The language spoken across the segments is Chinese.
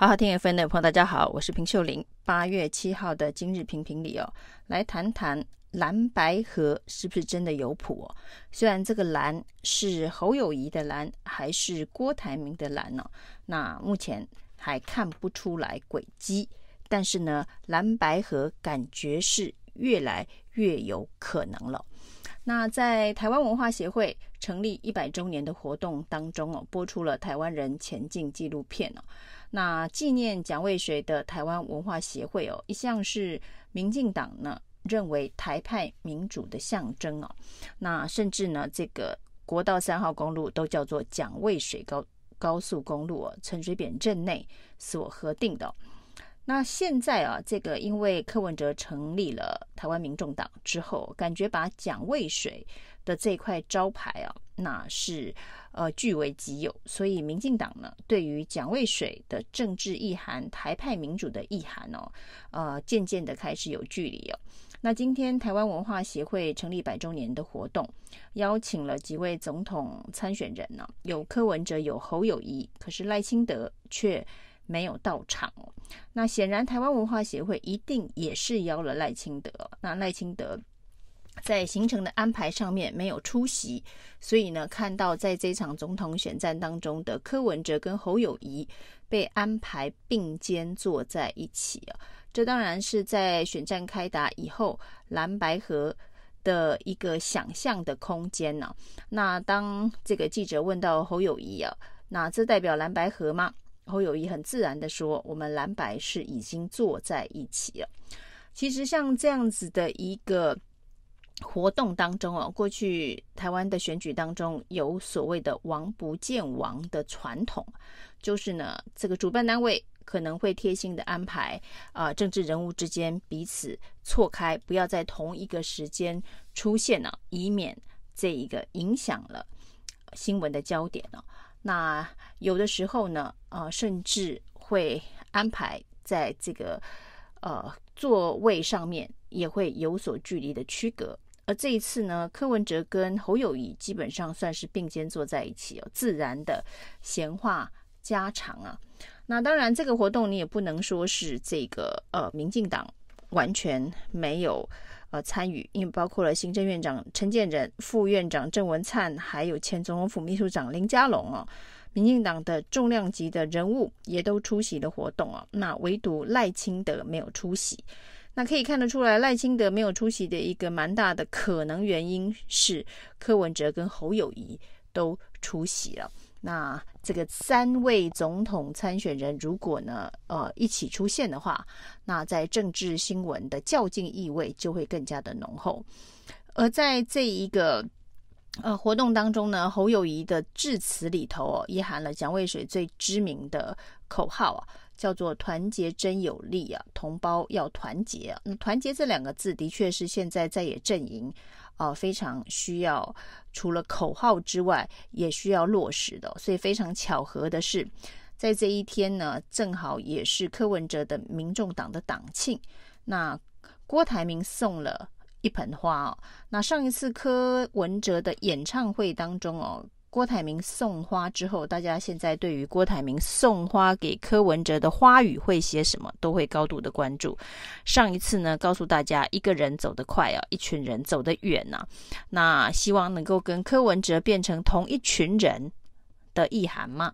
好好听 FM 的朋友，大家好，我是平秀玲。八月七号的今日评评理哦，来谈谈蓝白河是不是真的有谱哦？虽然这个蓝是侯友谊的蓝，还是郭台铭的蓝呢、哦？那目前还看不出来轨迹，但是呢，蓝白河感觉是越来越有可能了。那在台湾文化协会成立一百周年的活动当中哦，播出了《台湾人前进》纪录片哦。那纪念蒋渭水的台湾文化协会哦，一向是民进党呢认为台派民主的象征哦。那甚至呢，这个国道三号公路都叫做蒋渭水高高速公路哦，陈水扁任内所核定的。那现在啊，这个因为柯文哲成立了台湾民众党之后，感觉把蒋渭水的这块招牌啊，那是。呃，据为己有，所以民进党呢，对于蒋渭水的政治意涵、台派民主的意涵哦，呃，渐渐的开始有距离哦。那今天台湾文化协会成立百周年的活动，邀请了几位总统参选人呢，有柯文哲，有侯友宜，可是赖清德却没有到场哦。那显然台湾文化协会一定也是邀了赖清德，那赖清德。在行程的安排上面没有出席，所以呢，看到在这场总统选战当中的柯文哲跟侯友宜被安排并肩坐在一起啊，这当然是在选战开打以后蓝白合的一个想象的空间呢。那当这个记者问到侯友宜啊，那这代表蓝白合吗？侯友宜很自然的说，我们蓝白是已经坐在一起了。其实像这样子的一个。活动当中哦，过去台湾的选举当中有所谓的“王不见王”的传统，就是呢，这个主办单位可能会贴心的安排啊、政治人物之间彼此错开，不要在同一个时间出现呢，以免这一个影响了新闻的焦点呢。那有的时候呢，呃，甚至会安排在这个呃座位上面也会有所距离的区隔。而这一次呢，柯文哲跟侯友谊基本上算是并肩坐在一起哦，自然的闲话家常啊。那当然，这个活动你也不能说是这个呃，民进党完全没有呃参与，因为包括了行政院长陈建仁、副院长郑文灿，还有前总统府秘书长林佳龙哦，民进党的重量级的人物也都出席了活动哦。那唯独赖清德没有出席。那可以看得出来，赖清德没有出席的一个蛮大的可能原因是柯文哲跟侯友谊都出席了。那这个三位总统参选人如果呢，呃，一起出现的话，那在政治新闻的较劲意味就会更加的浓厚。而在这一个呃活动当中呢，侯友宜的致辞里头哦，也含了蒋渭水最知名的口号啊。叫做团结真有力啊，同胞要团结啊。那团结这两个字，的确是现在在野阵营啊非常需要，除了口号之外，也需要落实的。所以非常巧合的是，在这一天呢，正好也是柯文哲的民众党的党庆。那郭台铭送了一盆花哦。那上一次柯文哲的演唱会当中哦。郭台铭送花之后，大家现在对于郭台铭送花给柯文哲的花语会写什么，都会高度的关注。上一次呢，告诉大家一个人走得快啊，一群人走得远呐、啊。那希望能够跟柯文哲变成同一群人的意涵嘛。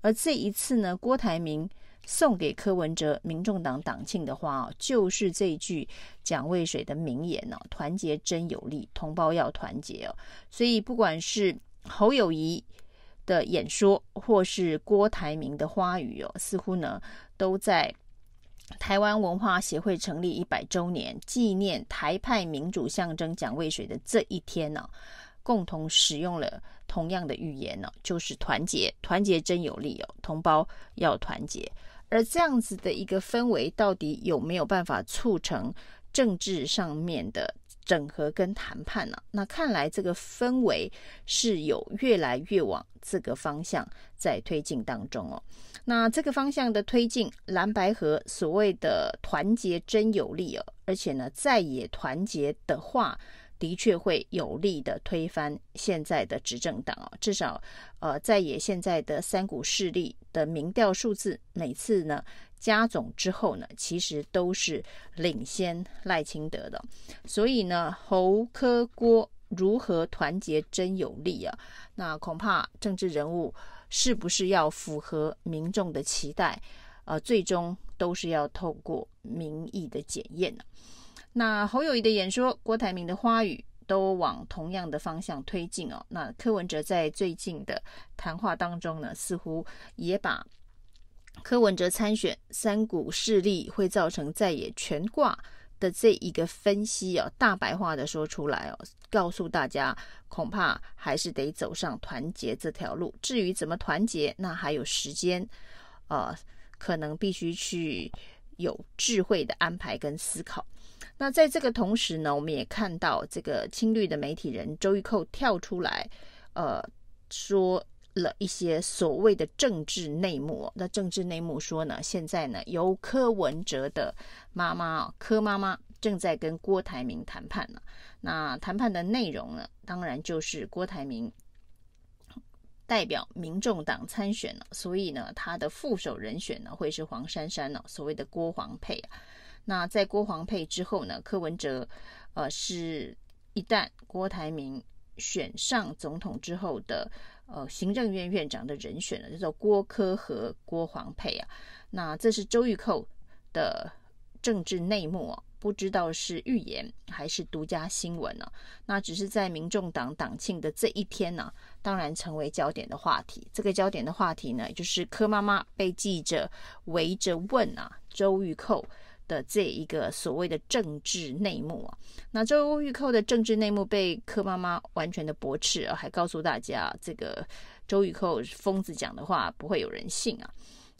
而这一次呢，郭台铭送给柯文哲民众党党庆的花哦，就是这一句蒋渭水的名言哦：“团结真有力，同胞要团结哦。”所以不管是侯友谊的演说，或是郭台铭的花语哦，似乎呢都在台湾文化协会成立一百周年，纪念台派民主象征蒋渭水的这一天呢，共同使用了同样的语言呢，就是团结，团结真有力哦，同胞要团结。而这样子的一个氛围，到底有没有办法促成政治上面的整合跟谈判呢、那看来这个氛围是有越来越往这个方向在推进当中哦。那这个方向的推进，蓝白河所谓的团结真有力哦，而且呢，再也团结的话，的确会有力的推翻现在的执政党哦。至少，呃，在野现在的三股势力的民调数字，每次呢加总之后呢，其实都是领先赖清德的。所以呢，侯科郭如何团结真有力啊？那恐怕政治人物是不是要符合民众的期待？呃，最终都是要透过民意的检验的。那侯友谊的演说，郭台铭的花语，都往同样的方向推进哦。那柯文哲在最近的谈话当中呢，似乎也把柯文哲参选三股势力会造成在野全挂的这一个分析哦，大白话的说出来哦，告诉大家，恐怕还是得走上团结这条路。至于怎么团结，那还有时间，呃。可能必须去 有智慧的安排跟思考。那在这个同时呢，我们也看到这个青绿的媒体人周玉蔻跳出来，呃，说了一些所谓的政治内幕。那政治内幕说呢，现在呢，由柯文哲的妈妈柯妈妈正在跟郭台铭谈判呢。那谈判的内容呢，当然就是郭台铭。代表民众党参选了，所以呢，他的副手人选呢会是黄珊珊呢，所谓的郭黄配啊。那在郭黄配之后呢，柯文哲，呃，是一旦郭台铭选上总统之后的呃行政院院长的人选了，叫做郭柯和郭黄配啊。那这是周玉蔻的政治内幕啊。不知道是预言还是独家新闻呢？那只是在民众党党庆的这一天呢，当然成为焦点的话题。这个焦点的话题呢，就是柯妈妈被记者围着问啊，周玉蔻的这一个所谓的政治内幕啊。那周玉蔻的政治内幕被柯妈妈完全的驳斥啊，还告诉大家，这个周玉蔻疯子讲的话不会有人信啊。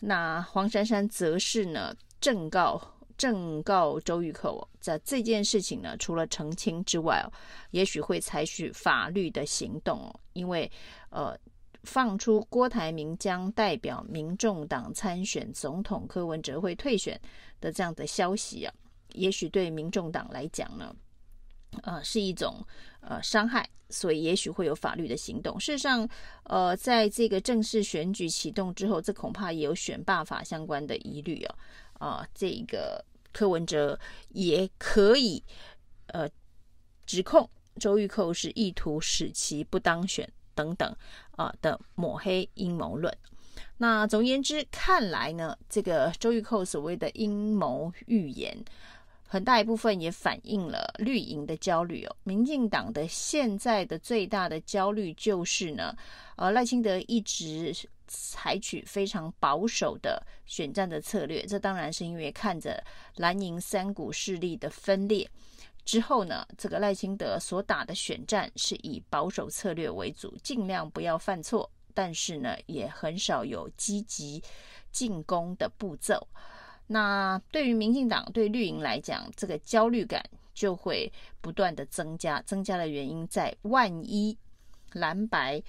那黄珊珊则是呢，正告。正告周玉蔻，在这件事情呢，除了澄清之外，也许会采取法律的行动，因为呃，放出郭台铭将代表民众党参选总统，柯文哲会退选的这样的消息啊，也许对民众党来讲呢，呃，是一种呃伤害，所以也许会有法律的行动。事实上，呃，在这个正式选举启动之后，这恐怕也有选罢法相关的疑虑啊。啊，这个柯文哲也可以呃指控周玉蔻是意图使其不当选等等啊的抹黑阴谋论。那总而言之，看来呢，这个周玉蔻所谓的阴谋预言，很大一部分也反映了绿营的焦虑哦。民进党的现在的最大的焦虑就是呢，呃，赖清德一直。采取非常保守的选战的策略，这当然是因为看着蓝营三股势力的分裂之后呢，这个赖清德所打的选战是以保守策略为主，尽量不要犯错，但是呢，也很少有积极进攻的步骤。那对于民进党、对绿营来讲，这个焦虑感就会不断的增加，增加的原因在万一蓝白。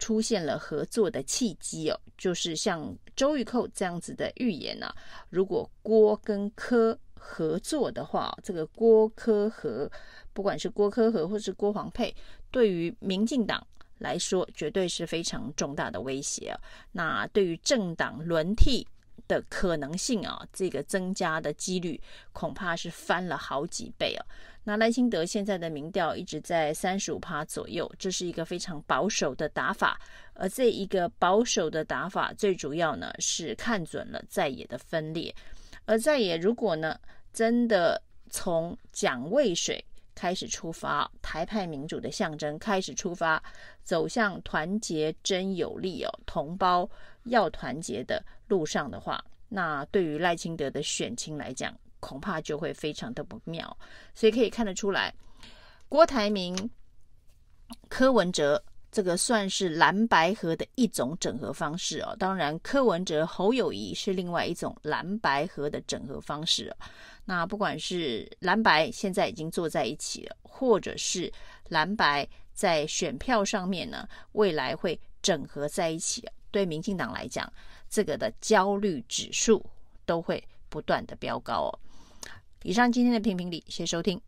出现了合作的契机哦，就是像周玉蔻这样子的预言啊，如果郭跟柯合作的话，这个郭科和，不管是郭科和或是郭黄配，对于民进党来说，绝对是非常重大的威胁啊。那对于政党轮替的可能性啊，这个增加的几率恐怕是翻了好几倍啊。那赖清德现在的民调一直在三十五趴左右，这是一个非常保守的打法。而这一个保守的打法，最主要呢是看准了在野的分裂。而在野如果呢真的从蒋渭水开始出发，台派民主的象征开始出发，走向团结真有力哦，同胞要团结的路上的话，那对于赖清德的选情来讲，恐怕就会非常的不妙，所以可以看得出来，郭台铭、柯文哲这个算是蓝白合的一种整合方式哦。当然，柯文哲、侯友宜是另外一种蓝白合的整合方式。那不管是蓝白现在已经坐在一起了，或者是蓝白在选票上面呢，未来会整合在一起，对民进党来讲，这个的焦虑指数都会不断的飙高哦。以上今天的评评理，谢谢收听。